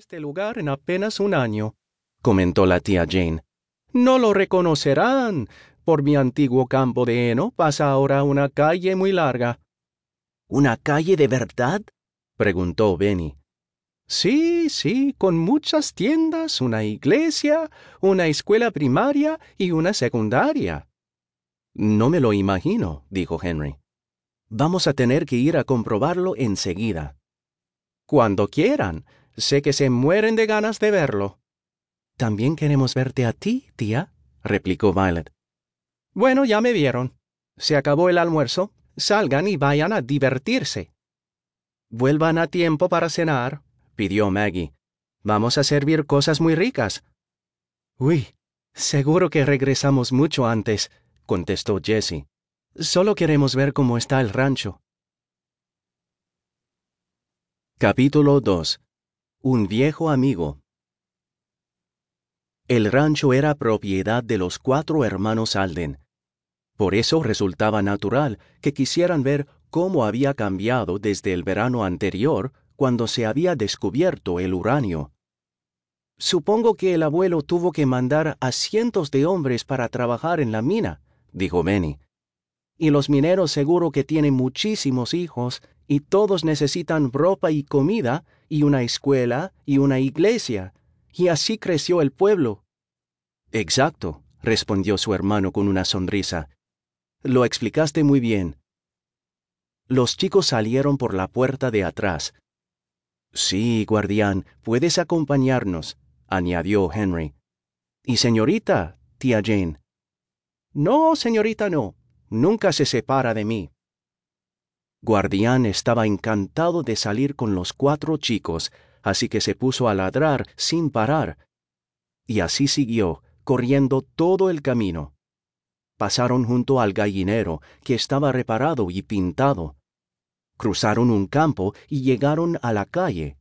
este lugar en apenas un año, comentó la tía Jane. No lo reconocerán. Por mi antiguo campo de heno pasa ahora una calle muy larga. ¿Una calle de verdad? preguntó Benny. Sí, sí, con muchas tiendas, una iglesia, una escuela primaria y una secundaria. No me lo imagino, dijo Henry. Vamos a tener que ir a comprobarlo enseguida. Cuando quieran. Sé que se mueren de ganas de verlo. También queremos verte a ti, tía, replicó Violet. Bueno, ya me vieron. Se acabó el almuerzo. Salgan y vayan a divertirse. Vuelvan a tiempo para cenar, pidió Maggie. Vamos a servir cosas muy ricas. Uy, seguro que regresamos mucho antes, contestó Jessie. Solo queremos ver cómo está el rancho. Capítulo 2 Un viejo amigo El rancho era propiedad de los cuatro hermanos Alden. Por eso resultaba natural que quisieran ver cómo había cambiado desde el verano anterior, cuando se había descubierto el uranio. Supongo que el abuelo tuvo que mandar a cientos de hombres para trabajar en la mina, dijo Benny. Y los mineros seguro que tienen muchísimos hijos y todos necesitan ropa y comida y una escuela y una iglesia. Y así creció el pueblo. Exacto, respondió su hermano con una sonrisa. Lo explicaste muy bien. Los chicos salieron por la puerta de atrás. Sí, guardián, puedes acompañarnos, añadió Henry. Y señorita, tía Jane. No, señorita, no. Nunca se separa de mí. Guardián estaba encantado de salir con los cuatro chicos, así que se puso a ladrar sin parar. Y así siguió, corriendo todo el camino. Pasaron junto al gallinero, que estaba reparado y pintado. Cruzaron un campo y llegaron a la calle.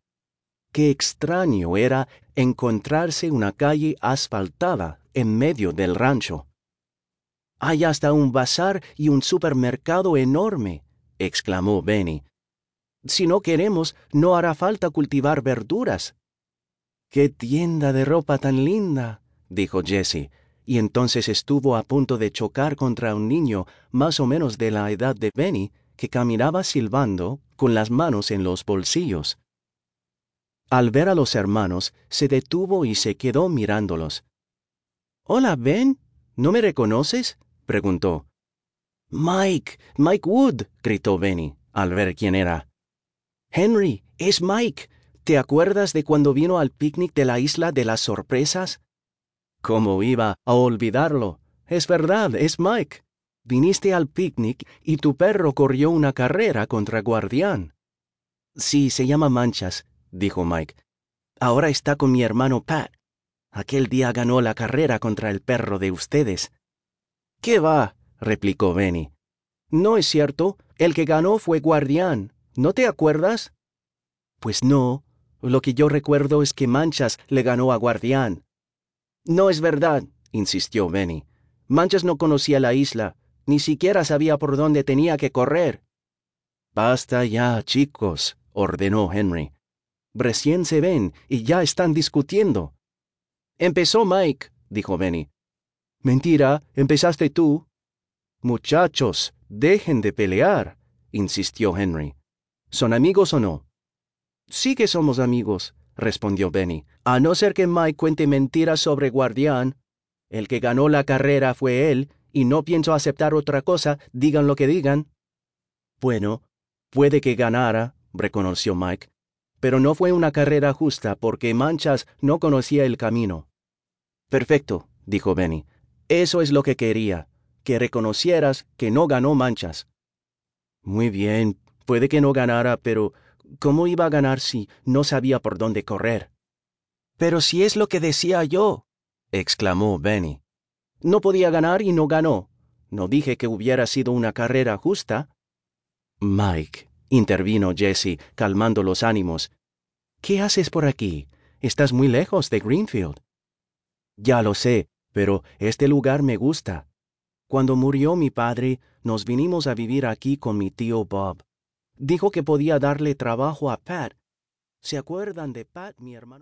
Qué extraño era encontrarse una calle asfaltada en medio del rancho. Hay hasta un bazar y un supermercado enorme, exclamó Benny. Si no queremos, no hará falta cultivar verduras. ¡Qué tienda de ropa tan linda! dijo Jessie, y entonces estuvo a punto de chocar contra un niño más o menos de la edad de Benny, que caminaba silbando con las manos en los bolsillos. Al ver a los hermanos, se detuvo y se quedó mirándolos. Hola, Ben. ¿No me reconoces? preguntó. Mike, Mike Wood, gritó Benny, al ver quién era. Henry, es Mike. ¿Te acuerdas de cuando vino al picnic de la isla de las sorpresas? ¿Cómo iba a olvidarlo? Es verdad, es Mike. Viniste al picnic y tu perro corrió una carrera contra Guardián. Sí, se llama Manchas, dijo Mike. Ahora está con mi hermano Pat. Aquel día ganó la carrera contra el perro de ustedes. ¿Qué va? Replicó Benny. No es cierto. El que ganó fue Guardián. ¿No te acuerdas? Pues no. Lo que yo recuerdo es que Manchas le ganó a Guardián. No es verdad, insistió Benny. Manchas no conocía la isla, ni siquiera sabía por dónde tenía que correr. Basta ya, chicos, ordenó Henry. Recién se ven y ya están discutiendo. Empezó Mike, dijo Benny. Mentira, empezaste tú. Muchachos, dejen de pelear, insistió Henry. ¿Son amigos o no? Sí que somos amigos, respondió Benny, a no ser que Mike cuente mentiras sobre Guardián. El que ganó la carrera fue él, y no pienso aceptar otra cosa, digan lo que digan. Bueno, puede que ganara, reconoció Mike, pero no fue una carrera justa porque Manchas no conocía el camino. Perfecto, dijo Benny. Eso es lo que quería, que reconocieras que no ganó Manchas. Muy bien, puede que no ganara, pero ¿cómo iba a ganar si no sabía por dónde correr? Pero si es lo que decía yo, exclamó Benny. No podía ganar y no ganó. No dije que hubiera sido una carrera justa. Mike, intervino Jesse, calmando los ánimos. ¿Qué haces por aquí? Estás muy lejos de Greenfield. Ya lo sé, pero este lugar me gusta. Cuando murió mi padre, nos vinimos a vivir aquí con mi tío Bob. Dijo que podía darle trabajo a Pat. ¿Se acuerdan de Pat, mi hermano?